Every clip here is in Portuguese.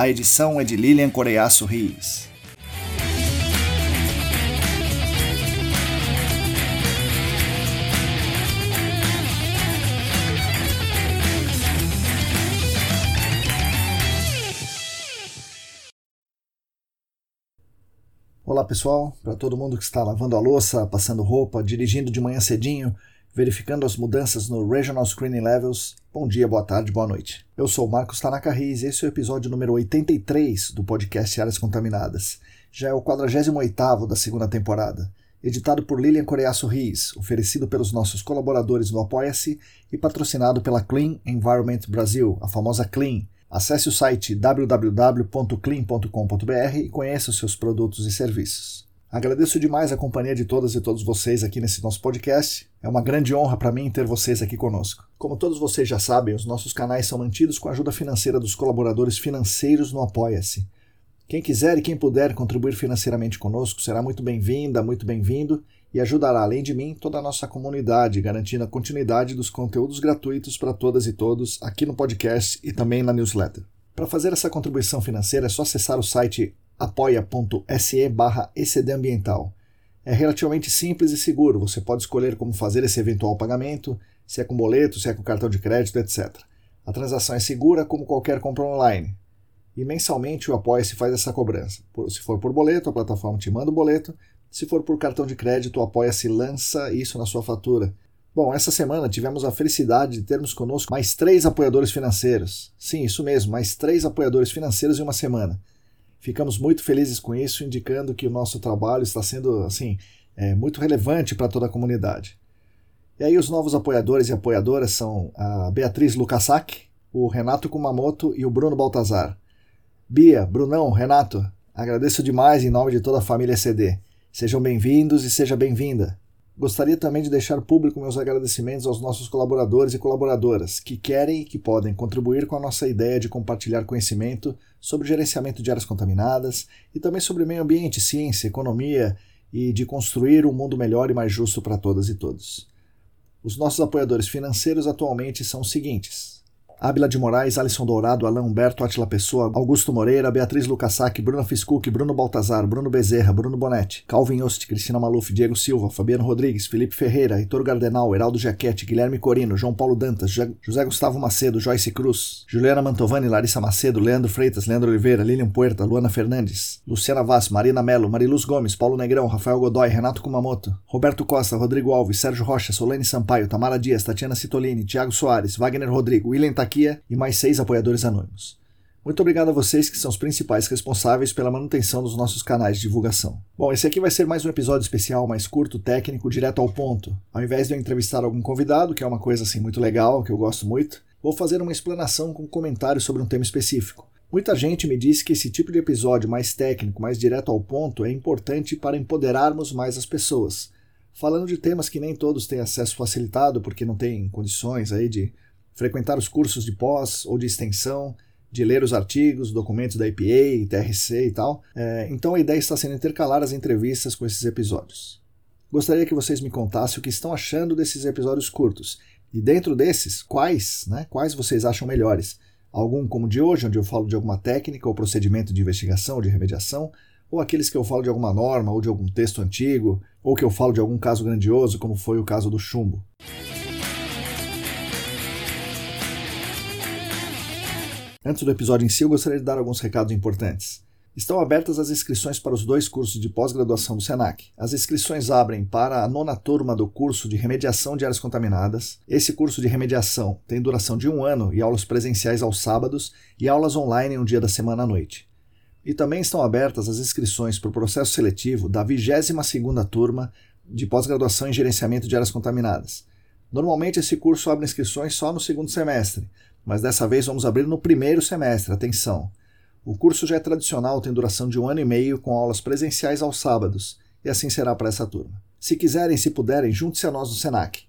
A edição é de Lilian Coreiaço Rios. Olá pessoal, para todo mundo que está lavando a louça, passando roupa, dirigindo de manhã cedinho, verificando as mudanças no Regional Screening Levels, bom dia, boa tarde, boa noite. Eu sou Marcos Tanaka Riz e esse é o episódio número 83 do podcast Áreas Contaminadas. Já é o 48º da segunda temporada. Editado por Lilian Coreaço Riz, oferecido pelos nossos colaboradores no Apoia-se e patrocinado pela Clean Environment Brasil, a famosa Clean, Acesse o site www.clean.com.br e conheça os seus produtos e serviços. Agradeço demais a companhia de todas e todos vocês aqui nesse nosso podcast. É uma grande honra para mim ter vocês aqui conosco. Como todos vocês já sabem, os nossos canais são mantidos com a ajuda financeira dos colaboradores financeiros no Apoia-se. Quem quiser e quem puder contribuir financeiramente conosco será muito bem-vinda, muito bem-vindo e ajudará, além de mim, toda a nossa comunidade, garantindo a continuidade dos conteúdos gratuitos para todas e todos aqui no podcast e também na newsletter. Para fazer essa contribuição financeira é só acessar o site apoia.se barra ecdambiental. É relativamente simples e seguro, você pode escolher como fazer esse eventual pagamento, se é com boleto, se é com cartão de crédito, etc. A transação é segura como qualquer compra online. E mensalmente o Apoia-se faz essa cobrança. Se for por boleto, a plataforma te manda o boleto, se for por cartão de crédito, o Apoia-se lança isso na sua fatura. Bom, essa semana tivemos a felicidade de termos conosco mais três apoiadores financeiros. Sim, isso mesmo, mais três apoiadores financeiros em uma semana. Ficamos muito felizes com isso, indicando que o nosso trabalho está sendo assim é, muito relevante para toda a comunidade. E aí os novos apoiadores e apoiadoras são a Beatriz Lukasak, o Renato Kumamoto e o Bruno Baltazar. Bia, Brunão, Renato, agradeço demais em nome de toda a família CD. Sejam bem-vindos e seja bem-vinda. Gostaria também de deixar público meus agradecimentos aos nossos colaboradores e colaboradoras que querem e que podem contribuir com a nossa ideia de compartilhar conhecimento sobre gerenciamento de áreas contaminadas e também sobre meio ambiente, ciência, economia e de construir um mundo melhor e mais justo para todas e todos. Os nossos apoiadores financeiros atualmente são os seguintes: Ábila de Moraes, Alisson Dourado, Alain Humberto, Atila Pessoa, Augusto Moreira, Beatriz Lucasac, Bruno Fiscuc, Bruno Baltazar, Bruno Bezerra, Bruno Bonetti, Calvin Ost, Cristina Maluf, Diego Silva, Fabiano Rodrigues, Felipe Ferreira, Heitor Gardenal, Heraldo Jaquete, Guilherme Corino, João Paulo Dantas, José Gustavo Macedo, Joyce Cruz, Juliana Mantovani, Larissa Macedo, Leandro Freitas, Leandro Oliveira, Lilian Puerta, Luana Fernandes, Luciana Vaz, Marina Melo, Mariluz Gomes, Paulo Negrão, Rafael Godoy, Renato Kumamoto, Roberto Costa, Rodrigo Alves, Sérgio Rocha, Solane Sampaio, Tamara Dias, Tatiana Citolini, Thiago Soares, Wagner Rodrigo, William E mais seis apoiadores anônimos. Muito obrigado a vocês que são os principais responsáveis pela manutenção dos nossos canais de divulgação. Bom, esse aqui vai ser mais um episódio especial, mais curto, técnico, direto ao ponto. Ao invés de eu entrevistar algum convidado, que é uma coisa assim muito legal, que eu gosto muito, vou fazer uma explanação com comentários sobre um tema específico. Muita gente me disse que esse tipo de episódio mais técnico, mais direto ao ponto, é importante para empoderarmos mais as pessoas. Falando de temas que nem todos têm acesso facilitado porque não têm condições aí de frequentar os cursos de pós ou de extensão, de ler os artigos, documentos da EPA, TRC e tal. É, então a ideia está sendo intercalar as entrevistas com esses episódios. Gostaria que vocês me contassem o que estão achando desses episódios curtos. E dentro desses, quais, né, quais vocês acham melhores? Algum como de hoje, onde eu falo de alguma técnica ou procedimento de investigação ou de remediação, ou aqueles que eu falo de alguma norma ou de algum texto antigo, ou que eu falo de algum caso grandioso, como foi o caso do chumbo. Antes do episódio em si, eu gostaria de dar alguns recados importantes. Estão abertas as inscrições para os dois cursos de pós-graduação do SENAC. As inscrições abrem para a nona turma do curso de remediação de áreas contaminadas. Esse curso de remediação tem duração de um ano e aulas presenciais aos sábados e aulas online um dia da semana à noite. E também estão abertas as inscrições para o processo seletivo da 22ª turma de pós-graduação em gerenciamento de áreas contaminadas. Normalmente esse curso abre inscrições só no segundo semestre, mas dessa vez vamos abrir no primeiro semestre. Atenção! O curso já é tradicional, tem duração de um ano e meio, com aulas presenciais aos sábados, e assim será para essa turma. Se quiserem, se puderem, junte-se a nós no SENAC.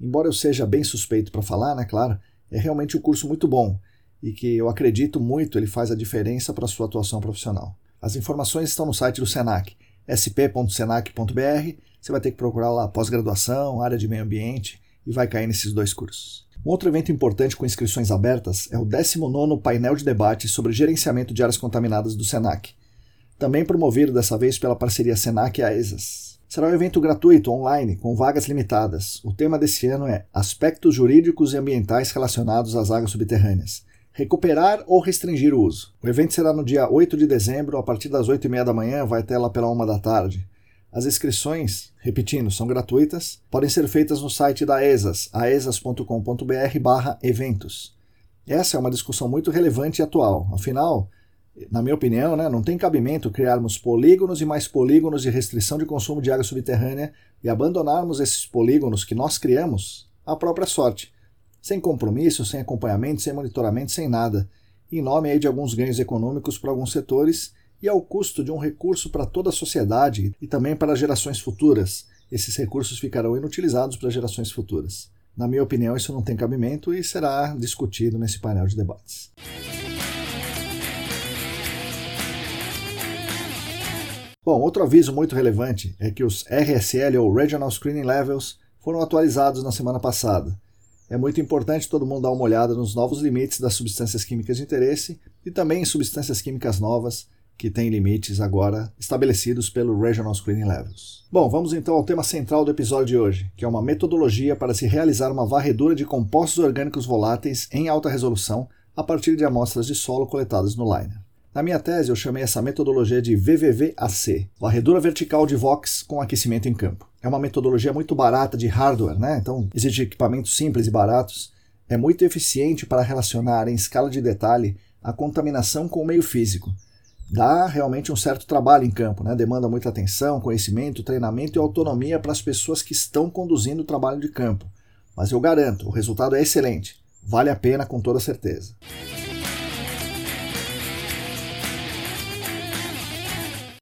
Embora eu seja bem suspeito para falar, né, claro, é realmente um curso muito bom e que eu acredito muito ele faz a diferença para a sua atuação profissional. As informações estão no site do SENAC, sp.senac.br. Você vai ter que procurar lá pós-graduação, área de meio ambiente e vai cair nesses dois cursos. Um outro evento importante com inscrições abertas é o 19º painel de debate sobre gerenciamento de áreas contaminadas do SENAC, também promovido dessa vez pela parceria SENAC e AESAS. Será um evento gratuito, online, com vagas limitadas. O tema desse ano é Aspectos Jurídicos e Ambientais Relacionados às Águas Subterrâneas. Recuperar ou restringir o uso. O evento será no dia 8 de dezembro, a partir das 8h30 da manhã, vai até lá pela 1 da tarde. As inscrições, repetindo, são gratuitas, podem ser feitas no site da ESAS, aesas.com.br barra eventos. Essa é uma discussão muito relevante e atual. Afinal, na minha opinião, né, não tem cabimento criarmos polígonos e mais polígonos de restrição de consumo de água subterrânea e abandonarmos esses polígonos que nós criamos à própria sorte, sem compromisso, sem acompanhamento, sem monitoramento, sem nada, em nome aí de alguns ganhos econômicos para alguns setores e ao custo de um recurso para toda a sociedade e também para gerações futuras. Esses recursos ficarão inutilizados para gerações futuras. Na minha opinião, isso não tem cabimento e será discutido nesse painel de debates. Bom, outro aviso muito relevante é que os RSL ou Regional Screening Levels foram atualizados na semana passada. É muito importante todo mundo dar uma olhada nos novos limites das substâncias químicas de interesse e também em substâncias químicas novas que tem limites agora estabelecidos pelo Regional Screening Levels. Bom, vamos então ao tema central do episódio de hoje, que é uma metodologia para se realizar uma varredura de compostos orgânicos voláteis em alta resolução a partir de amostras de solo coletadas no liner. Na minha tese, eu chamei essa metodologia de VVVAC, varredura vertical de VOX com aquecimento em campo. É uma metodologia muito barata de hardware, né? Então, exige equipamentos simples e baratos. É muito eficiente para relacionar em escala de detalhe a contaminação com o meio físico, dá realmente um certo trabalho em campo, né? demanda muita atenção, conhecimento, treinamento e autonomia para as pessoas que estão conduzindo o trabalho de campo. Mas eu garanto, o resultado é excelente, vale a pena com toda certeza.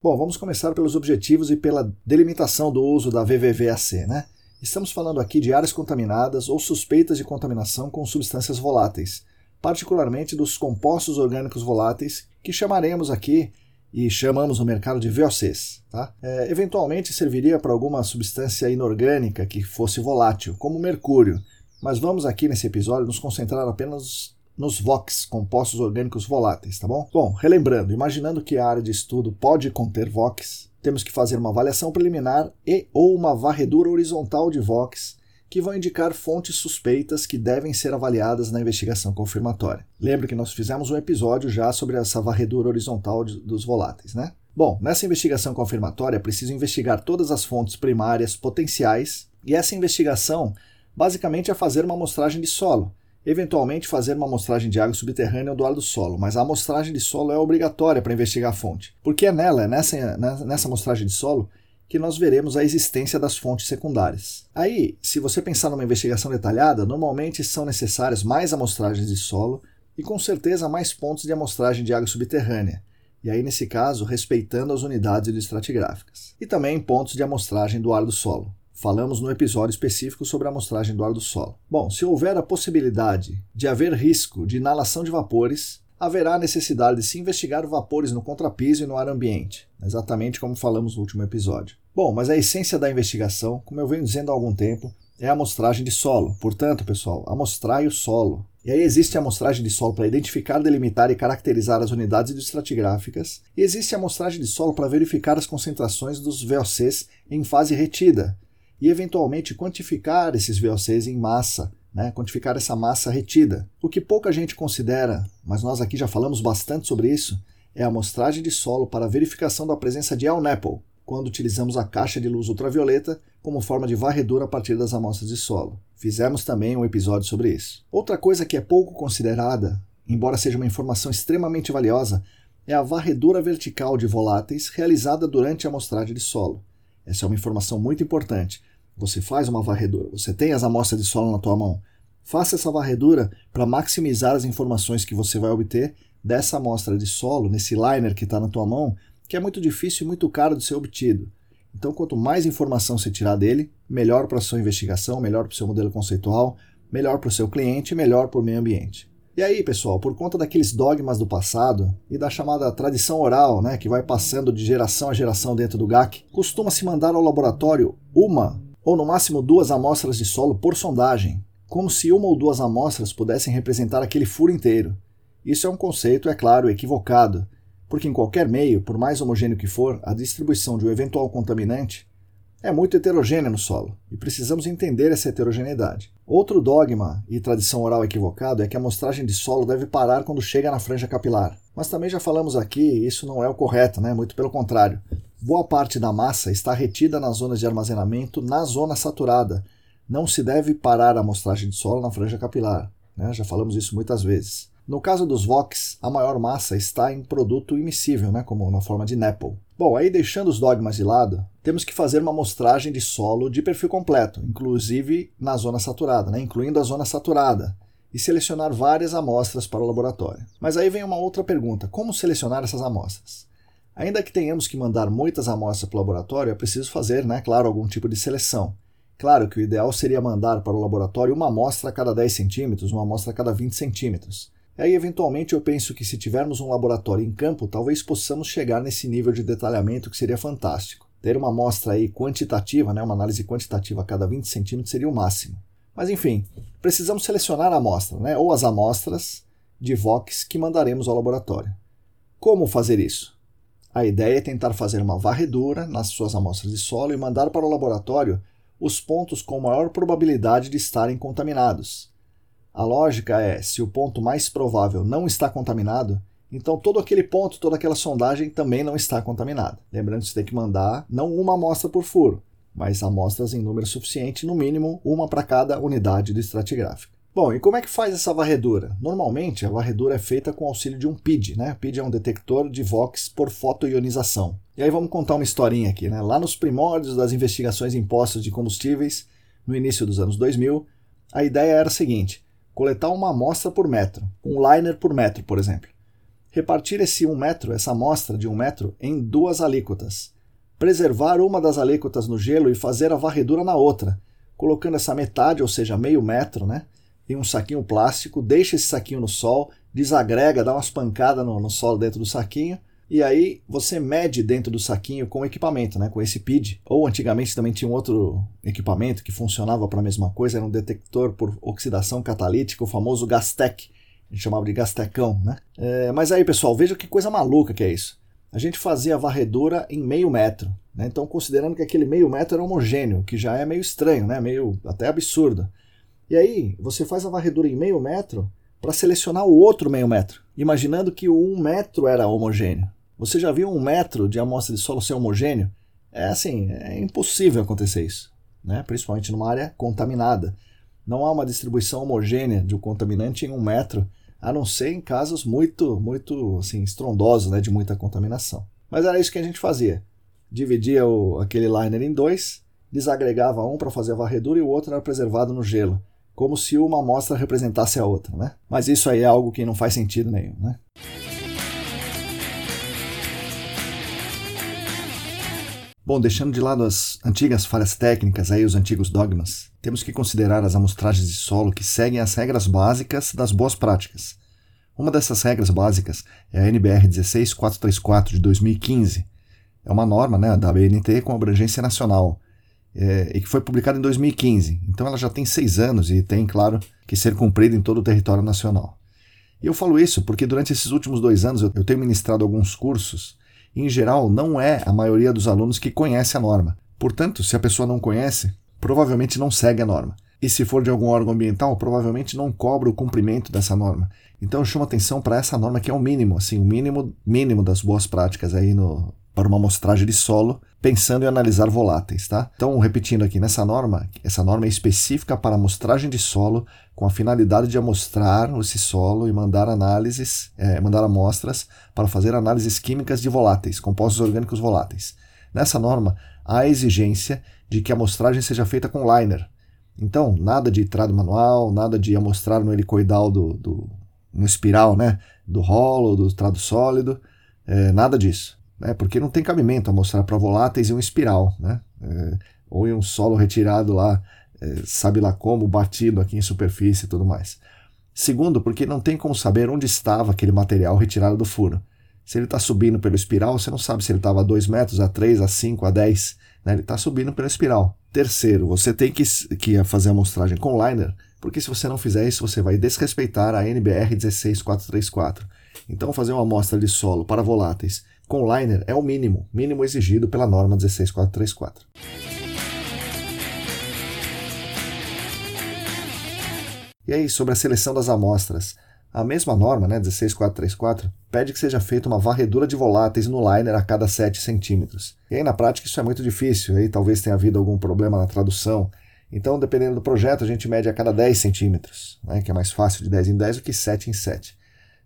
Bom, vamos começar pelos objetivos e pela delimitação do uso da VVVAC. Né? Estamos falando aqui de áreas contaminadas ou suspeitas de contaminação com substâncias voláteis, particularmente dos compostos orgânicos voláteis, que chamaremos aqui e chamamos no mercado de VOCs. Tá? É, eventualmente serviria para alguma substância inorgânica que fosse volátil, como mercúrio, mas vamos aqui nesse episódio nos concentrar apenas nos VOCs, compostos orgânicos voláteis, tá bom? Bom, relembrando, imaginando que a área de estudo pode conter VOCs, temos que fazer uma avaliação preliminar e ou uma varredura horizontal de VOCs que vão indicar fontes suspeitas que devem ser avaliadas na investigação confirmatória. Lembra que nós fizemos um episódio já sobre essa varredura horizontal dos voláteis, né? Bom, nessa investigação confirmatória é preciso investigar todas as fontes primárias potenciais e essa investigação basicamente é fazer uma amostragem de solo, eventualmente fazer uma amostragem de água subterrânea do ar do solo, mas a amostragem de solo é obrigatória para investigar a fonte, porque é nela, nessa, nessa amostragem de solo, que nós veremos a existência das fontes secundárias. Aí, se você pensar numa investigação detalhada, normalmente são necessárias mais amostragens de solo e com certeza mais pontos de amostragem de água subterrânea, e aí nesse caso respeitando as unidades estratigráficas. E também pontos de amostragem do ar do solo. Falamos no episódio específico sobre a amostragem do ar do solo. Bom, se houver a possibilidade de haver risco de inalação de vapores, haverá necessidade de se investigar vapores no contrapiso e no ar ambiente, exatamente como falamos no último episódio. Bom, mas a essência da investigação, como eu venho dizendo há algum tempo, é a amostragem de solo. Portanto, pessoal, amostrai o solo. E aí existe a amostragem de solo para identificar, delimitar e caracterizar as unidades estratigráficas, e existe a amostragem de solo para verificar as concentrações dos VOCs em fase retida, e eventualmente quantificar esses VOCs em massa, né, quantificar essa massa retida. O que pouca gente considera, mas nós aqui já falamos bastante sobre isso, é a amostragem de solo para verificação da presença de LNAPL, quando utilizamos a caixa de luz ultravioleta como forma de varredura a partir das amostras de solo. Fizemos também um episódio sobre isso. Outra coisa que é pouco considerada, embora seja uma informação extremamente valiosa, é a varredura vertical de voláteis realizada durante a amostragem de solo. Essa é uma informação muito importante. Você faz uma varredura, você tem as amostras de solo na tua mão. Faça essa varredura para maximizar as informações que você vai obter dessa amostra de solo, nesse liner que está na tua mão, que é muito difícil e muito caro de ser obtido. Então, quanto mais informação você tirar dele, melhor para a sua investigação, melhor para o seu modelo conceitual, melhor para o seu cliente, melhor para o meio ambiente. E aí, pessoal, por conta daqueles dogmas do passado e da chamada tradição oral, né, que vai passando de geração a geração dentro do GAC, costuma-se mandar ao laboratório uma ou no máximo duas amostras de solo por sondagem, como se uma ou duas amostras pudessem representar aquele furo inteiro. Isso é um conceito, é claro, equivocado, porque em qualquer meio, por mais homogêneo que for, a distribuição de um eventual contaminante é muito heterogênea no solo e precisamos entender essa heterogeneidade. Outro dogma e tradição oral equivocado é que a amostragem de solo deve parar quando chega na franja capilar. Mas também já falamos aqui, isso não é o correto, né? muito pelo contrário. Boa parte da massa está retida nas zonas de armazenamento na zona saturada. Não se deve parar a amostragem de solo na franja capilar. Né? Já falamos isso muitas vezes. No caso dos VOX, a maior massa está em produto imissível, né, como na forma de NEPL. Bom, aí deixando os dogmas de lado, temos que fazer uma amostragem de solo de perfil completo, inclusive na zona saturada, né, incluindo a zona saturada, e selecionar várias amostras para o laboratório. Mas aí vem uma outra pergunta: como selecionar essas amostras? Ainda que tenhamos que mandar muitas amostras para o laboratório, é preciso fazer, né, claro, algum tipo de seleção. Claro que o ideal seria mandar para o laboratório uma amostra a cada 10 centímetros, uma amostra a cada 20 centímetros. Aí, eventualmente, eu penso que se tivermos um laboratório em campo, talvez possamos chegar nesse nível de detalhamento que seria fantástico. Ter uma amostra aí quantitativa, né, uma análise quantitativa a cada 20 centímetros seria o máximo. Mas enfim, precisamos selecionar a amostra, né, ou as amostras de VOX que mandaremos ao laboratório. Como fazer isso? A ideia é tentar fazer uma varredura nas suas amostras de solo e mandar para o laboratório os pontos com maior probabilidade de estarem contaminados. A lógica é: se o ponto mais provável não está contaminado, então todo aquele ponto, toda aquela sondagem também não está contaminada. Lembrando que você tem que mandar não uma amostra por furo, mas amostras em número suficiente, no mínimo uma para cada unidade do estratigráfico. Bom, e como é que faz essa varredura? Normalmente a varredura é feita com auxílio de um PID, né? PID é um detector de VOX por fotoionização. E aí vamos contar uma historinha aqui, né? Lá nos primórdios das investigações em postos de combustíveis, no início dos anos 2000, a ideia era a seguinte: coletar uma amostra por metro, um liner por metro, por exemplo. Repartir esse um metro, essa amostra de um metro, em duas alíquotas. Preservar uma das alíquotas no gelo e fazer a varredura na outra, colocando essa metade, ou seja, meio metro, né, em um saquinho plástico, deixa esse saquinho no sol, desagrega, dá umas pancadas no, no solo dentro do saquinho e aí você mede dentro do saquinho com equipamento, né, com esse PID. Ou antigamente também tinha um outro equipamento que funcionava para a mesma coisa, era um detector por oxidação catalítica, o famoso Gastec. A gente chamava de Gastecão, né? É, mas aí, pessoal, veja que coisa maluca que é isso. A gente fazia a varredura em meio metro. Né? Então, considerando que aquele meio metro era homogêneo, que já é meio estranho, né? meio até absurdo. E aí, você faz a varredura em meio metro para selecionar o outro meio metro, imaginando que o um metro era homogêneo. Você já viu um metro de amostra de solo ser homogêneo? É assim, é impossível acontecer isso, né? principalmente numa área contaminada. Não há uma distribuição homogênea de um contaminante em um metro, a não ser em casos muito, muito assim, estrondosos, né? de muita contaminação. Mas era isso que a gente fazia. Dividia o, aquele liner em dois, desagregava um para fazer a varredura e o outro era preservado no gelo, como se uma amostra representasse a outra. Né? Mas isso aí é algo que não faz sentido nenhum. Né? Bom, deixando de lado as antigas falhas técnicas, aí os antigos dogmas, temos que considerar as amostragens de solo que seguem as regras básicas das boas práticas. Uma dessas regras básicas é a NBR 16434 de 2015. É uma norma né, da BNT com abrangência nacional é, e que foi publicada em 2015. Então ela já tem seis anos e tem, claro, que ser cumprida em todo o território nacional. E eu falo isso porque durante esses últimos dois anos eu tenho ministrado alguns cursos em geral, não é a maioria dos alunos que conhece a norma. Portanto, se a pessoa não conhece, provavelmente não segue a norma. e se for de algum órgão ambiental, provavelmente não cobra o cumprimento dessa norma. Então eu chamo atenção para essa norma que é o mínimo, assim, o mínimo mínimo das boas práticas aí no, para uma amostragem de solo, pensando em analisar voláteis, tá? Então, repetindo aqui, nessa norma, essa norma é específica para amostragem de solo, com a finalidade de amostrar esse solo e mandar análises, é, mandar amostras para fazer análises químicas de voláteis, compostos orgânicos voláteis. Nessa norma, há a exigência de que a amostragem seja feita com liner. Então, nada de trado manual, nada de amostrar no helicoidal do, do no espiral, né, do rolo, do trado sólido, é, nada disso, né, porque não tem cabimento amostrar para voláteis em um espiral, né, é, ou em um solo retirado lá, é, sabe lá como, batido aqui em superfície e tudo mais. Segundo, porque não tem como saber onde estava aquele material retirado do furo. Se ele está subindo pelo espiral, você não sabe se ele estava a 2 metros, a 3, a 5, a 10. Né? Ele está subindo pela espiral. Terceiro, você tem que, que fazer a amostragem com liner, porque se você não fizer isso, você vai desrespeitar a NBR 16434. Então, fazer uma amostra de solo para voláteis com liner é o mínimo, mínimo exigido pela norma 16434. E aí, sobre a seleção das amostras. A mesma norma, né, 16434, pede que seja feita uma varredura de voláteis no liner a cada 7 centímetros. E aí, na prática, isso é muito difícil, aí talvez tenha havido algum problema na tradução. Então, dependendo do projeto, a gente mede a cada 10 centímetros, né, que é mais fácil de 10 em 10 do que 7 em 7.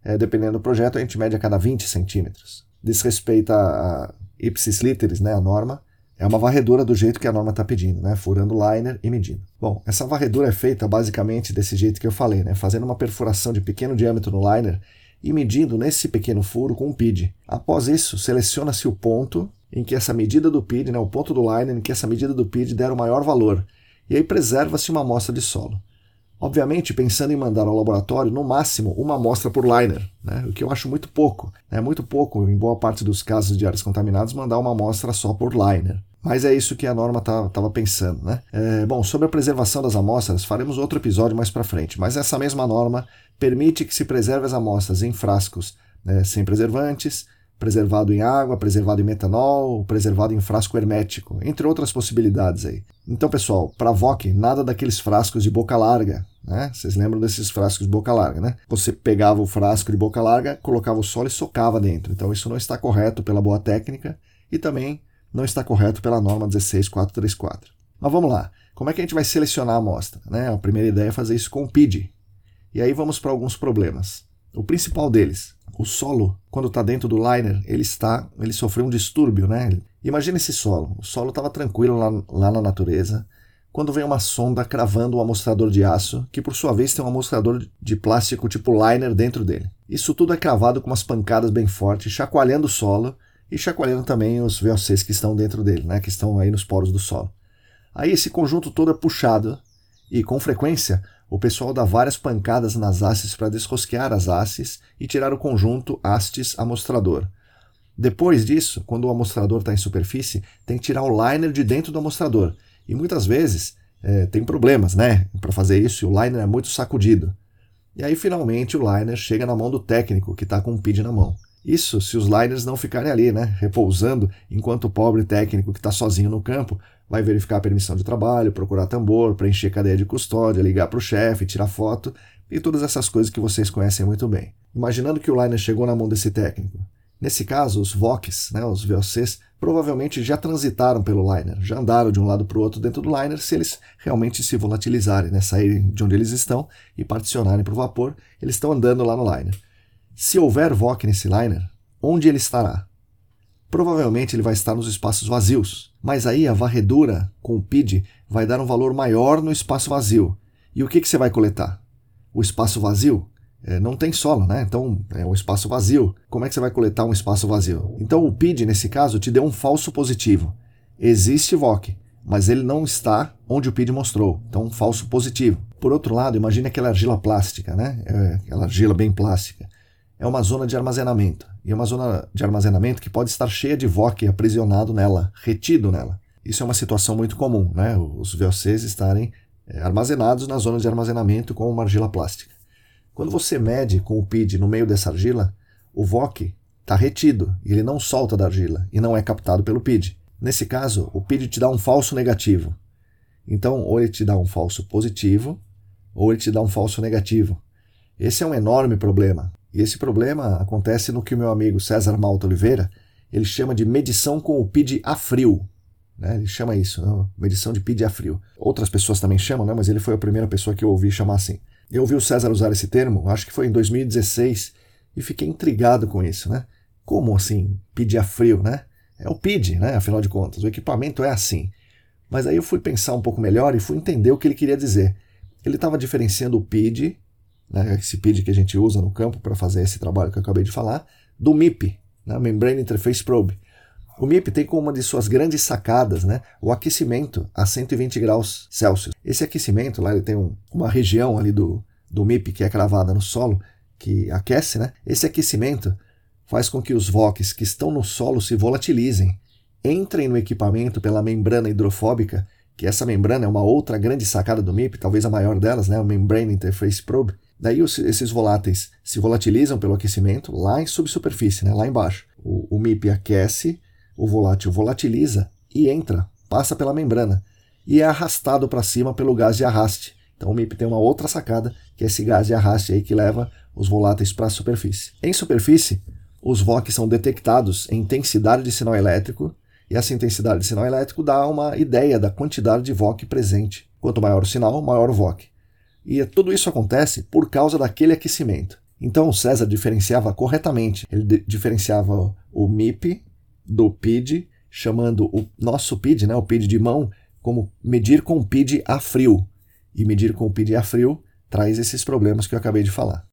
É, dependendo do projeto, a gente mede a cada 20 centímetros. Diz respeito a, ipsis literis, né, a norma, é uma varredura do jeito que a norma está pedindo, né? furando liner e medindo. Bom, essa varredura é feita basicamente desse jeito que eu falei, né? fazendo uma perfuração de pequeno diâmetro no liner e medindo nesse pequeno furo com um PID. Após isso, seleciona-se o ponto em que essa medida do PID, né, o ponto do liner em que essa medida do PID der o maior valor, e aí preserva-se uma amostra de solo. Obviamente, pensando em mandar ao laboratório, no máximo, uma amostra por liner, né? o que eu acho muito pouco. É né? muito pouco, em boa parte dos casos de áreas contaminadas, mandar uma amostra só por liner. Mas é isso que a norma estava tá, pensando. Né? É, bom, sobre a preservação das amostras, faremos outro episódio mais para frente, mas essa mesma norma permite que se preserve as amostras em frascos né, sem preservantes, preservado em água, preservado em metanol, preservado em frasco hermético, entre outras possibilidades aí. Então, pessoal, para VOC, nada daqueles frascos de boca larga, né? Vocês lembram desses frascos de boca larga, né? Você pegava o frasco de boca larga, colocava o solo e socava dentro. Então, isso não está correto pela boa técnica e também não está correto pela norma 16434. Mas vamos lá. Como é que a gente vai selecionar a amostra? Né? A primeira ideia é fazer isso com o PID. E aí vamos para alguns problemas. O principal deles, o solo, quando está dentro do liner, ele está, ele sofreu um distúrbio, né? Imagina esse solo. O solo estava tranquilo lá, lá na natureza, quando vem uma sonda cravando um amostrador de aço, que por sua vez tem um amostrador de plástico tipo liner dentro dele. Isso tudo é cravado com umas pancadas bem fortes, chacoalhando o solo e chacoalhando também os VOCs que estão dentro dele, né, que estão aí nos poros do solo. Aí esse conjunto todo é puxado e, com frequência, o pessoal dá várias pancadas nas hastes para desrosquear as hastes e tirar o conjunto hastes amostrador. Depois disso, quando o amostrador está em superfície, tem que tirar o liner de dentro do amostrador. E muitas vezes é, tem problemas né, para fazer isso e o liner é muito sacudido. E aí finalmente o liner chega na mão do técnico que está com o PID na mão. Isso se os liners não ficarem ali, né, repousando, enquanto o pobre técnico que está sozinho no campo vai verificar a permissão de trabalho, procurar tambor, preencher cadeia de custódia, ligar para o chefe, tirar foto e todas essas coisas que vocês conhecem muito bem. Imaginando que o liner chegou na mão desse técnico. Nesse caso, os VOCs, né, os VOCs, provavelmente já transitaram pelo liner, já andaram de um lado para o outro dentro do liner se eles realmente se volatilizarem, né, saírem de onde eles estão e particionarem para o vapor, eles estão andando lá no liner. Se houver VOC nesse liner, onde ele estará? Provavelmente ele vai estar nos espaços vazios, mas aí a varredura com o PID vai dar um valor maior no espaço vazio. E o que, que você vai coletar? O espaço vazio? É, não tem solo, né? Então é um espaço vazio. Como é que você vai coletar um espaço vazio? Então o PID, nesse caso, te deu um falso positivo. Existe VOC, mas ele não está onde o PID mostrou. Então um falso positivo. Por outro lado, imagine aquela argila plástica, né? É, aquela argila bem plástica é uma zona de armazenamento. E é uma zona de armazenamento que pode estar cheia de VOC aprisionado nela, retido nela. Isso é uma situação muito comum, né? os VOCs estarem é, armazenados na zona de armazenamento com uma argila plástica. Quando você mede com o PID no meio dessa argila, o VOC está retido, ele não solta da argila e não é captado pelo PID. Nesse caso, o PID te dá um falso negativo. Então, ou ele te dá um falso positivo, ou ele te dá um falso negativo. Esse é um enorme problema. E esse problema acontece no que o meu amigo César Malta Oliveira ele chama de medição com o PID a frio. Né? Ele chama isso, né? medição de PID a frio. Outras pessoas também chamam, né? mas ele foi a primeira pessoa que eu ouvi chamar assim. Eu ouvi o César usar esse termo, acho que foi em 2016, e fiquei intrigado com isso. Né? Como assim, PID a frio? Né? É o PID, né? afinal de contas, o equipamento é assim. Mas aí eu fui pensar um pouco melhor e fui entender o que ele queria dizer. Ele estava diferenciando o PID, né, esse PID que a gente usa no campo para fazer esse trabalho que eu acabei de falar, do MIP, né, Membrane Interface Probe. O MIP tem como uma de suas grandes sacadas né, o aquecimento a 120 graus Celsius. Esse aquecimento, lá ele tem um, uma região ali do, do MIP que é cravada no solo, que aquece, né? Esse aquecimento faz com que os VOCs que estão no solo se volatilizem, entrem no equipamento pela membrana hidrofóbica, que essa membrana é uma outra grande sacada do MIP, talvez a maior delas, né, o Membrane Interface Probe, Daí esses voláteis se volatilizam pelo aquecimento lá em subsuperfície, né, lá embaixo. O, o MIP aquece, o volátil volatiliza e entra, passa pela membrana e é arrastado para cima pelo gás de arraste. Então o MIP tem uma outra sacada, que é esse gás de arraste aí que leva os voláteis para a superfície. Em superfície, os VOCs são detectados em intensidade de sinal elétrico, e essa intensidade de sinal elétrico dá uma ideia da quantidade de VOC presente. Quanto maior o sinal, maior o VOC. E tudo isso acontece por causa daquele aquecimento. Então o César diferenciava corretamente. Ele diferenciava o MIP do PID, chamando o nosso PID, né, o PID de mão, como medir com o PID a frio. E medir com o PID a frio traz esses problemas que eu acabei de falar.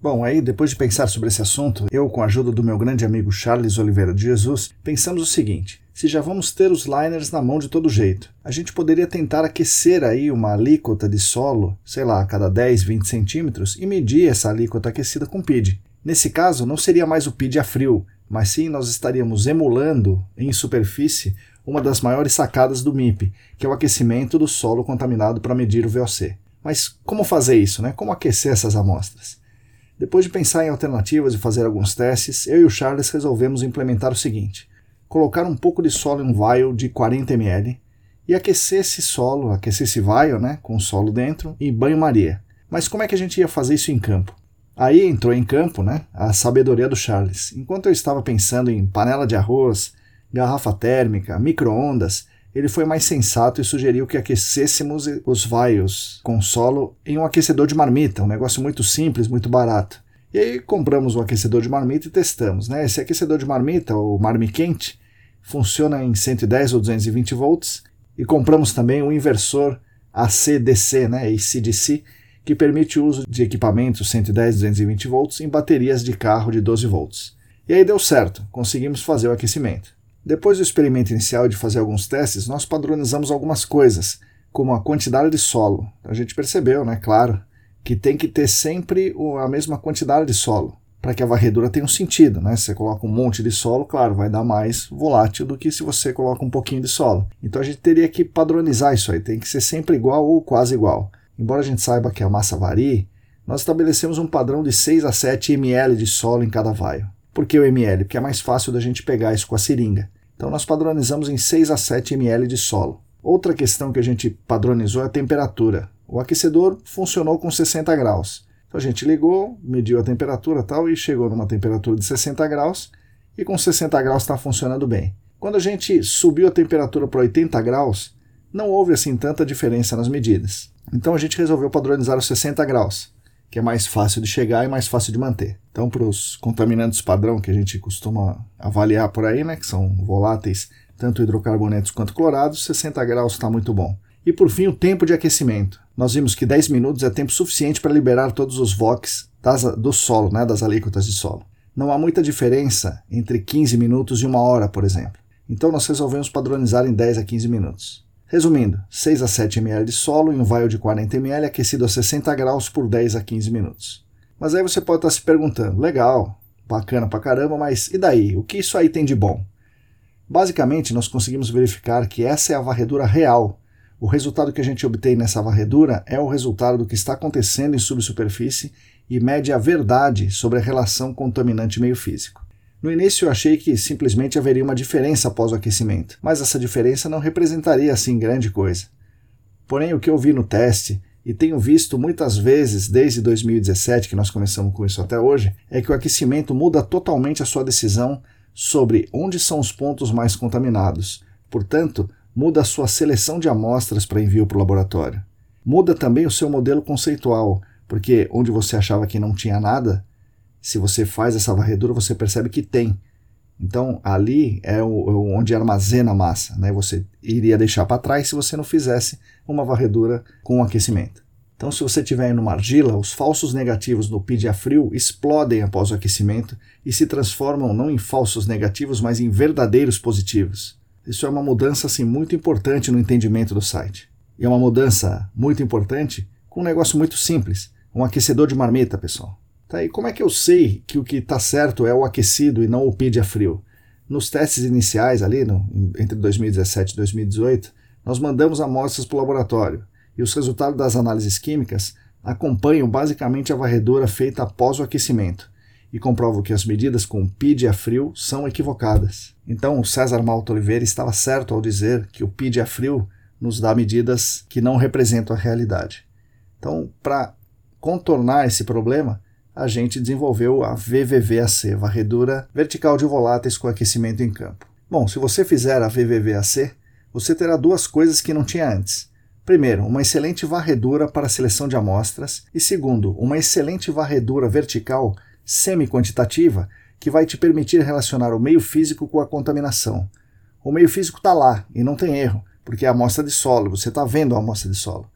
Bom, aí depois de pensar sobre esse assunto, eu, com a ajuda do meu grande amigo Charles Oliveira de Jesus, pensamos o seguinte: se já vamos ter os liners na mão de todo jeito, a gente poderia tentar aquecer aí uma alíquota de solo, sei lá, a cada 10, 20 centímetros, e medir essa alíquota aquecida com PID. Nesse caso, não seria mais o PID a frio, mas sim nós estaríamos emulando em superfície uma das maiores sacadas do MIP, que é o aquecimento do solo contaminado para medir o VOC. Mas como fazer isso? Né? Como aquecer essas amostras? Depois de pensar em alternativas e fazer alguns testes, eu e o Charles resolvemos implementar o seguinte: colocar um pouco de solo em um vial de 40 ml e aquecer esse solo, aquecer esse vial, né, com o solo dentro, em banho-maria. Mas como é que a gente ia fazer isso em campo? Aí entrou em campo, né, a sabedoria do Charles. Enquanto eu estava pensando em panela de arroz, garrafa térmica, micro-ondas, ele foi mais sensato e sugeriu que aquecêssemos os vials com solo em um aquecedor de marmita, um negócio muito simples, muito barato. E aí compramos o aquecedor de marmita e testamos. Né? Esse aquecedor de marmita, o Marmiquente, funciona em 110 ou 220 volts e compramos também um inversor AC/DC, né, AC/DC, que permite o uso de equipamentos 110 220 volts em baterias de carro de 12 volts. E aí deu certo, conseguimos fazer o aquecimento. Depois do experimento inicial de fazer alguns testes, nós padronizamos algumas coisas, como a quantidade de solo. A gente percebeu, né, claro, que tem que ter sempre a mesma quantidade de solo para que a varredura tenha um sentido, né? Se você coloca um monte de solo, claro, vai dar mais volátil do que se você coloca um pouquinho de solo. Então a gente teria que padronizar isso aí, tem que ser sempre igual ou quase igual. Embora a gente saiba que a massa varie, nós estabelecemos um padrão de 6 a 7 ml de solo em cada vaio. Por que o ml? Porque é mais fácil da gente pegar isso com a seringa. Então nós padronizamos em 6 a 7 ml de solo. Outra questão que a gente padronizou é a temperatura. O aquecedor funcionou com 60 graus. Então a gente ligou, mediu a temperatura tal e chegou numa temperatura de 60 graus e com 60 graus está funcionando bem. Quando a gente subiu a temperatura para 80 graus, não houve assim tanta diferença nas medidas. Então a gente resolveu padronizar os 60 graus que é mais fácil de chegar e mais fácil de manter. Então, para os contaminantes padrão que a gente costuma avaliar por aí, né, que são voláteis, tanto hidrocarbonetos quanto clorados, 60 graus está muito bom. E por fim, o tempo de aquecimento. Nós vimos que 10 minutos é tempo suficiente para liberar todos os VOCs das, do solo, né, das alíquotas de solo. Não há muita diferença entre 15 minutos e uma hora, por exemplo. Então nós resolvemos padronizar em 10 a 15 minutos. Resumindo, 6 a 7 ml de solo em um vaio de 40 ml aquecido a 60 graus por 10 a 15 minutos. Mas aí você pode estar se perguntando, legal, bacana pra caramba, mas e daí? O que isso aí tem de bom? Basicamente, nós conseguimos verificar que essa é a varredura real. O resultado que a gente obtém nessa varredura é o resultado do que está acontecendo em subsuperfície e mede a verdade sobre a relação contaminante meio físico. No início eu achei que simplesmente haveria uma diferença após o aquecimento, mas essa diferença não representaria assim grande coisa. Porém, o que eu vi no teste, e tenho visto muitas vezes desde 2017 que nós começamos com isso até hoje, é que o aquecimento muda totalmente a sua decisão sobre onde são os pontos mais contaminados. Portanto, muda a sua seleção de amostras para envio para o laboratório. Muda também o seu modelo conceitual, porque onde você achava que não tinha nada, se você faz essa varredura, você percebe que tem. Então, ali é o, onde armazena a massa. Né? Você iria deixar para trás se você não fizesse uma varredura com aquecimento. Então, se você tiver numa argila, os falsos negativos no PID a frio explodem após o aquecimento e se transformam não em falsos negativos, mas em verdadeiros positivos. Isso é uma mudança assim, muito importante no entendimento do site. E é uma mudança muito importante com um negócio muito simples, um aquecedor de marmita, pessoal. Tá, e como é que eu sei que o que está certo é o aquecido e não o PID a frio? Nos testes iniciais, ali no, entre 2017 e 2018, nós mandamos amostras para o laboratório e os resultados das análises químicas acompanham basicamente a varredura feita após o aquecimento e comprovam que as medidas com PID a frio são equivocadas. Então, o César Malta Oliveira estava certo ao dizer que o PID a frio nos dá medidas que não representam a realidade. Então, para contornar esse problema, a gente desenvolveu a VVVAC, varredura vertical de voláteis com aquecimento em campo. Bom, se você fizer a VVVAC, você terá duas coisas que não tinha antes. Primeiro, uma excelente varredura para seleção de amostras, e segundo, uma excelente varredura vertical semi-quantitativa que vai te permitir relacionar o meio físico com a contaminação. O meio físico está lá e não tem erro, porque é a amostra de solo, você está vendo a amostra de solo.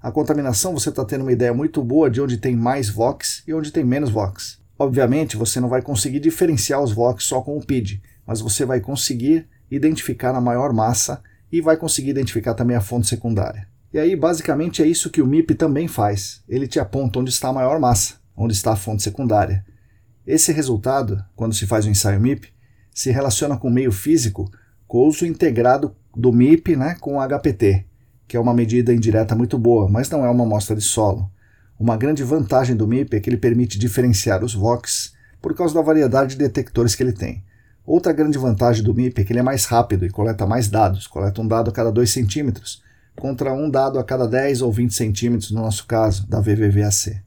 A contaminação você está tendo uma ideia muito boa de onde tem mais VOX e onde tem menos VOX. Obviamente, você não vai conseguir diferenciar os VOX só com o PID, mas você vai conseguir identificar a maior massa e vai conseguir identificar também a fonte secundária. E aí, basicamente, é isso que o MIP também faz. Ele te aponta onde está a maior massa, onde está a fonte secundária. Esse resultado, quando se faz o um ensaio MIP, se relaciona com o meio físico com o uso integrado do MIP né, com o HPT que é uma medida indireta muito boa, mas não é uma amostra de solo. Uma grande vantagem do MIP é que ele permite diferenciar os VOX por causa da variedade de detectores que ele tem. Outra grande vantagem do MIP é que ele é mais rápido e coleta mais dados, coleta um dado a cada 2 centímetros, contra um dado a cada 10 ou 20 centímetros no nosso caso, da VVVAC.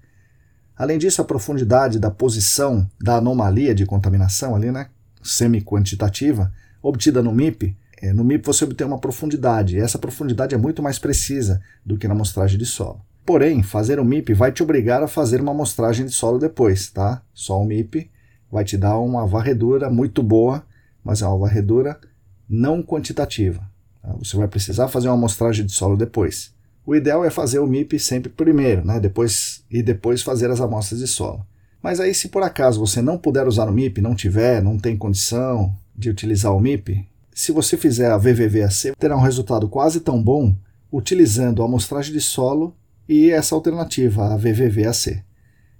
Além disso, a profundidade da posição da anomalia de contaminação ali, né, semi-quantitativa, obtida no MIP, é, no MIP você obtém uma profundidade, e essa profundidade é muito mais precisa do que na amostragem de solo. Porém, fazer o MIP vai te obrigar a fazer uma amostragem de solo depois, tá? Só o MIP vai te dar uma varredura muito boa, mas é uma varredura não quantitativa. Tá? Você vai precisar fazer uma amostragem de solo depois. O ideal é fazer o MIP sempre primeiro, né? depois, e depois fazer as amostras de solo. Mas aí, se por acaso você não puder usar o MIP, não tiver, não tem condição de utilizar o MIP, se você fizer a VVVAC, terá um resultado quase tão bom utilizando a amostragem de solo e essa alternativa, a VVVAC.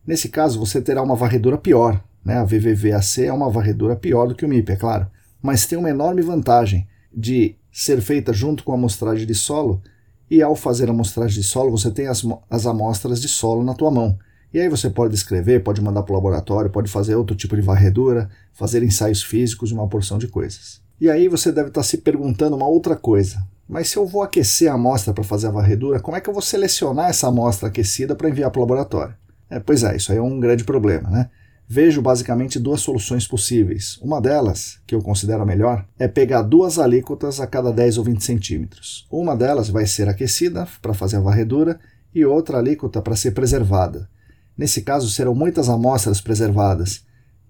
Nesse caso, você terá uma varredura pior. Né? A VVVAC é uma varredura pior do que o MIP, é claro, mas tem uma enorme vantagem de ser feita junto com a amostragem de solo e ao fazer a amostragem de solo, você tem as, as amostras de solo na tua mão. E aí você pode escrever, pode mandar para o laboratório, pode fazer outro tipo de varredura, fazer ensaios físicos e uma porção de coisas. E aí você deve estar se perguntando uma outra coisa. Mas se eu vou aquecer a amostra para fazer a varredura, como é que eu vou selecionar essa amostra aquecida para enviar para o laboratório? É, pois é, isso aí é um grande problema, né? Vejo basicamente duas soluções possíveis. Uma delas, que eu considero a melhor, é pegar duas alíquotas a cada 10 ou 20 centímetros. Uma delas vai ser aquecida para fazer a varredura e outra alíquota para ser preservada. Nesse caso, serão muitas amostras preservadas,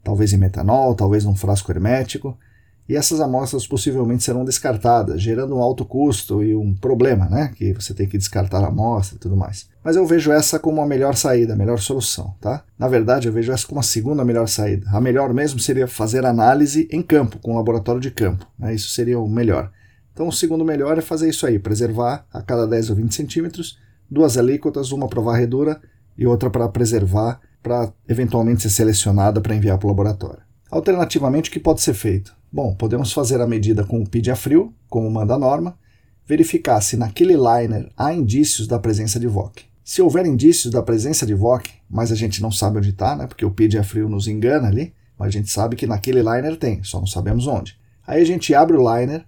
talvez em metanol, talvez num frasco hermético, e essas amostras possivelmente serão descartadas, gerando um alto custo e um problema, né? Que você tem que descartar a amostra e tudo mais. Mas eu vejo essa como a melhor saída, a melhor solução, tá? Na verdade, eu vejo essa como a segunda melhor saída. A melhor mesmo seria fazer análise em campo, com laboratório de campo. Né? Isso seria o melhor. Então, o segundo melhor é fazer isso aí, preservar a cada 10 ou 20 centímetros, duas alíquotas, uma para varredura e outra para preservar, para eventualmente ser selecionada para enviar para o laboratório. Alternativamente, o que pode ser feito? Bom, podemos fazer a medida com o PID a frio, como manda a norma, verificar se naquele liner há indícios da presença de VOC. Se houver indícios da presença de VOC, mas a gente não sabe onde está, né, porque o PID a frio nos engana ali, mas a gente sabe que naquele liner tem, só não sabemos onde. Aí a gente abre o liner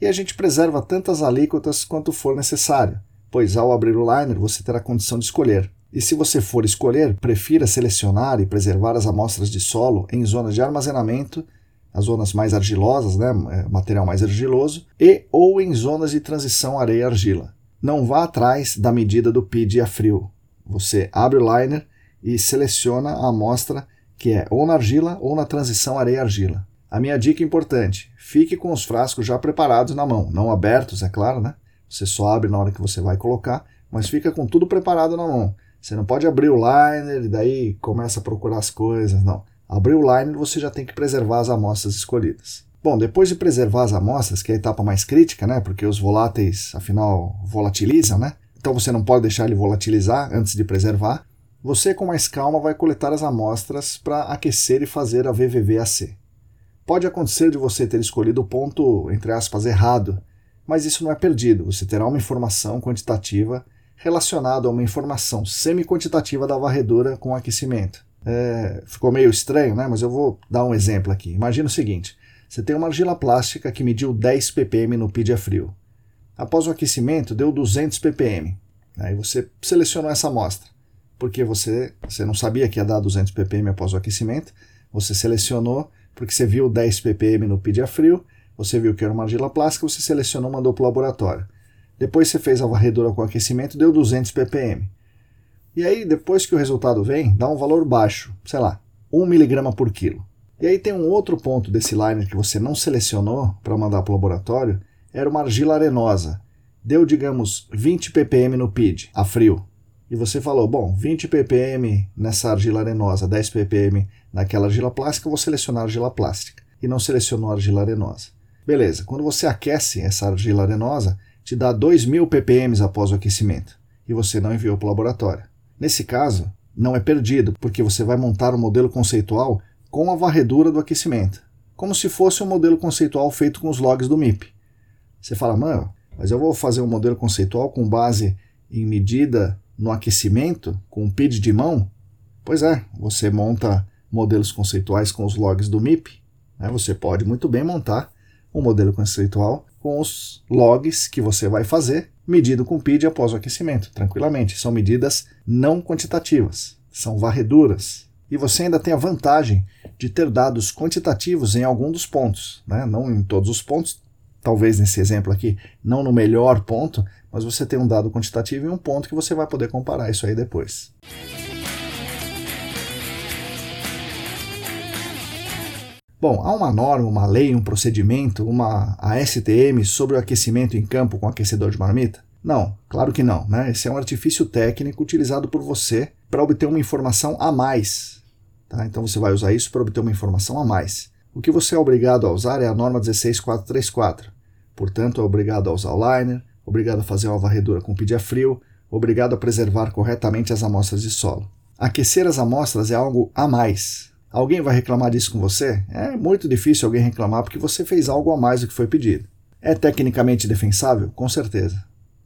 e a gente preserva tantas alíquotas quanto for necessário, pois ao abrir o liner você terá condição de escolher. E se você for escolher, prefira selecionar e preservar as amostras de solo em zonas de armazenamento, as zonas mais argilosas, né, é, material mais argiloso, e ou em zonas de transição areia-argila. Não vá atrás da medida do PID a frio. Você abre o liner e seleciona a amostra que é ou na argila ou na transição areia-argila. A minha dica importante: fique com os frascos já preparados na mão, não abertos, é claro, né? Você só abre na hora que você vai colocar, mas fica com tudo preparado na mão. Você não pode abrir o liner e daí começa a procurar as coisas, não. Abriu o liner, você já tem que preservar as amostras escolhidas. Bom, depois de preservar as amostras, que é a etapa mais crítica, né? Porque os voláteis, afinal, volatilizam, né? Então você não pode deixar ele volatilizar antes de preservar. Você, com mais calma, vai coletar as amostras para aquecer e fazer a VVVAC. Pode acontecer de você ter escolhido o ponto, entre aspas, errado, mas isso não é perdido. Você terá uma informação quantitativa relacionada a uma informação semi-quantitativa da varredura com aquecimento. É, ficou meio estranho, né? mas eu vou dar um exemplo aqui. Imagina o seguinte: você tem uma argila plástica que mediu 10 ppm no PID a frio. Após o aquecimento, deu 200 ppm. Aí você selecionou essa amostra, porque você, você não sabia que ia dar 200 ppm após o aquecimento. Você selecionou porque você viu 10 ppm no PID a frio, você viu que era uma argila plástica, você selecionou, mandou para o laboratório. Depois você fez a varredura com aquecimento, deu 200 ppm. E aí, depois que o resultado vem, dá um valor baixo, sei lá, 1 mg por quilo. E aí tem um outro ponto desse liner que você não selecionou para mandar para o laboratório, era uma argila arenosa. Deu, digamos, 20 ppm no PID, a frio. E você falou, bom, 20 ppm nessa argila arenosa, 10 ppm naquela argila plástica, vou selecionar a argila plástica. E não selecionou a argila arenosa. Beleza, quando você aquece essa argila arenosa, te dá 2.000 ppm após o aquecimento. E você não enviou para o laboratório. Nesse caso, não é perdido, porque você vai montar um modelo conceitual com a varredura do aquecimento, como se fosse um modelo conceitual feito com os logs do MIP. Você fala, mano, mas eu vou fazer um modelo conceitual com base em medida no aquecimento, com um PID de mão? Pois é, você monta modelos conceituais com os logs do MIP. Né? Você pode muito bem montar um modelo conceitual com os logs que você vai fazer, medido com PID após o aquecimento, tranquilamente. São medidas não quantitativas, são varreduras, e você ainda tem a vantagem de ter dados quantitativos em algum dos pontos, né? não em todos os pontos, talvez nesse exemplo aqui, não no melhor ponto, mas você tem um dado quantitativo em um ponto que você vai poder comparar isso aí depois. Bom, há uma norma, uma lei, um procedimento, uma ASTM sobre o aquecimento em campo com aquecedor de marmita? Não, claro que não. Né? Esse é um artifício técnico utilizado por você para obter uma informação a mais Tá? Então você vai usar isso para obter uma informação a mais. O que você é obrigado a usar é a norma 16434. Portanto, é obrigado a usar o liner, obrigado a fazer uma varredura com pedia frio, obrigado a preservar corretamente as amostras de solo. Aquecer as amostras é algo a mais. Alguém vai reclamar disso com você? É muito difícil alguém reclamar porque você fez algo a mais do que foi pedido. É tecnicamente defensável? Com certeza.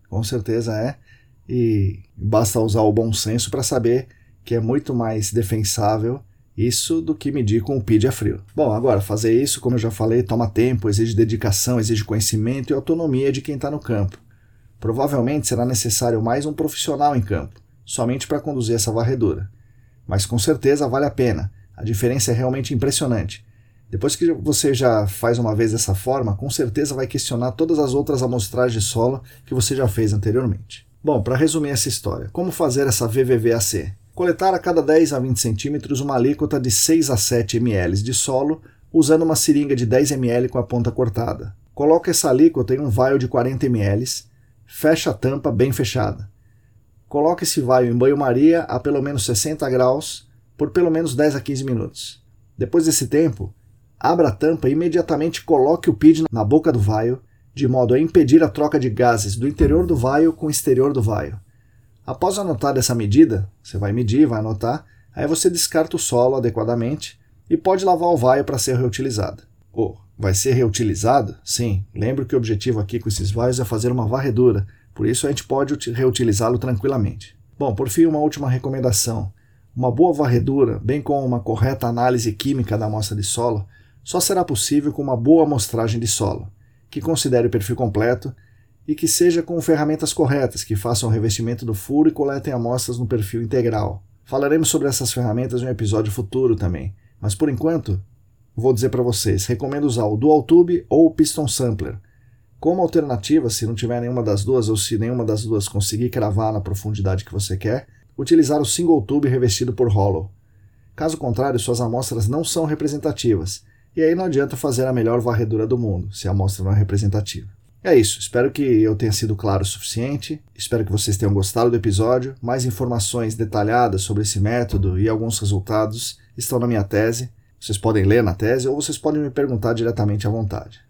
Com certeza é. E basta usar o bom senso para saber que é muito mais defensável isso do que medir com o PID a frio. Bom, agora, fazer isso, como eu já falei, toma tempo, exige dedicação, exige conhecimento e autonomia de quem está no campo. Provavelmente será necessário mais um profissional em campo, somente para conduzir essa varredura. Mas com certeza vale a pena. A diferença é realmente impressionante. Depois que você já faz uma vez dessa forma, com certeza vai questionar todas as outras amostragens de solo que você já fez anteriormente. Bom, para resumir essa história, como fazer essa VVVAC? Coletar a cada 10 a 20 centímetros uma alíquota de 6 a 7 ml de solo usando uma seringa de 10 ml com a ponta cortada. Coloque essa alíquota em um vaio de 40 ml, fecha a tampa bem fechada. Coloque esse vaio em banho-maria a pelo menos 60 graus por pelo menos 10 a 15 minutos. Depois desse tempo, abra a tampa e imediatamente coloque o PID na boca do vaio, de modo a impedir a troca de gases do interior do vaio com o exterior do vaio. Após anotar essa medida, você vai medir, vai anotar, aí você descarta o solo adequadamente e pode lavar o vaio para ser reutilizado. Oh, vai ser reutilizado? Sim, lembro que o objetivo aqui com esses vaios é fazer uma varredura, por isso a gente pode reutilizá-lo tranquilamente. Bom, por fim, uma última recomendação. Uma boa varredura, bem como uma correta análise química da amostra de solo, só será possível com uma boa amostragem de solo, que considere o perfil completo e que seja com ferramentas corretas, que façam o revestimento do furo e coletem amostras no perfil integral. Falaremos sobre essas ferramentas em um episódio futuro também, mas por enquanto, vou dizer para vocês, recomendo usar o Dual Tube ou o Piston Sampler. Como alternativa, se não tiver nenhuma das duas ou se nenhuma das duas conseguir cravar na profundidade que você quer, utilizar o Single Tube revestido por Hollow. Caso contrário, suas amostras não são representativas, e aí não adianta fazer a melhor varredura do mundo, se a amostra não é representativa. É isso, espero que eu tenha sido claro o suficiente. Espero que vocês tenham gostado do episódio. Mais informações detalhadas sobre esse método e alguns resultados estão na minha tese. Vocês podem ler na tese ou vocês podem me perguntar diretamente à vontade.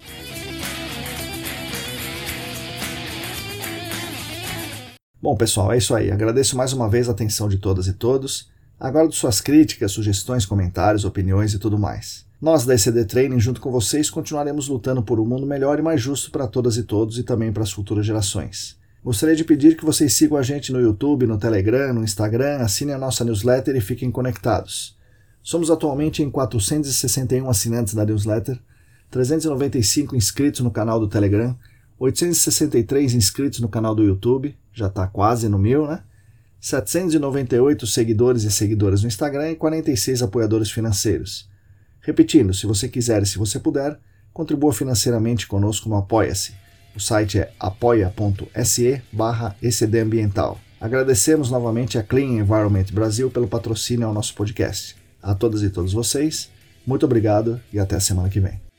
Bom, pessoal, é isso aí. Agradeço mais uma vez a atenção de todas e todos. Aguardo suas críticas, sugestões, comentários, opiniões e tudo mais. Nós da ECD Training, junto com vocês, continuaremos lutando por um mundo melhor e mais justo para todas e todos e também para as futuras gerações. Gostaria de pedir que vocês sigam a gente no YouTube, no Telegram, no Instagram, assinem a nossa newsletter e fiquem conectados. Somos atualmente em 461 assinantes da newsletter, 395 inscritos no canal do Telegram, 863 inscritos no canal do YouTube, já está quase no mil, né? 798 seguidores e seguidoras no Instagram e 46 apoiadores financeiros. Repetindo, se você quiser e se você puder, contribua financeiramente conosco no Apoia-se. O site é apoia.se barra Ambiental. Agradecemos novamente a Clean Environment Brasil pelo patrocínio ao nosso podcast. A todas e todos vocês, muito obrigado e até a semana que vem.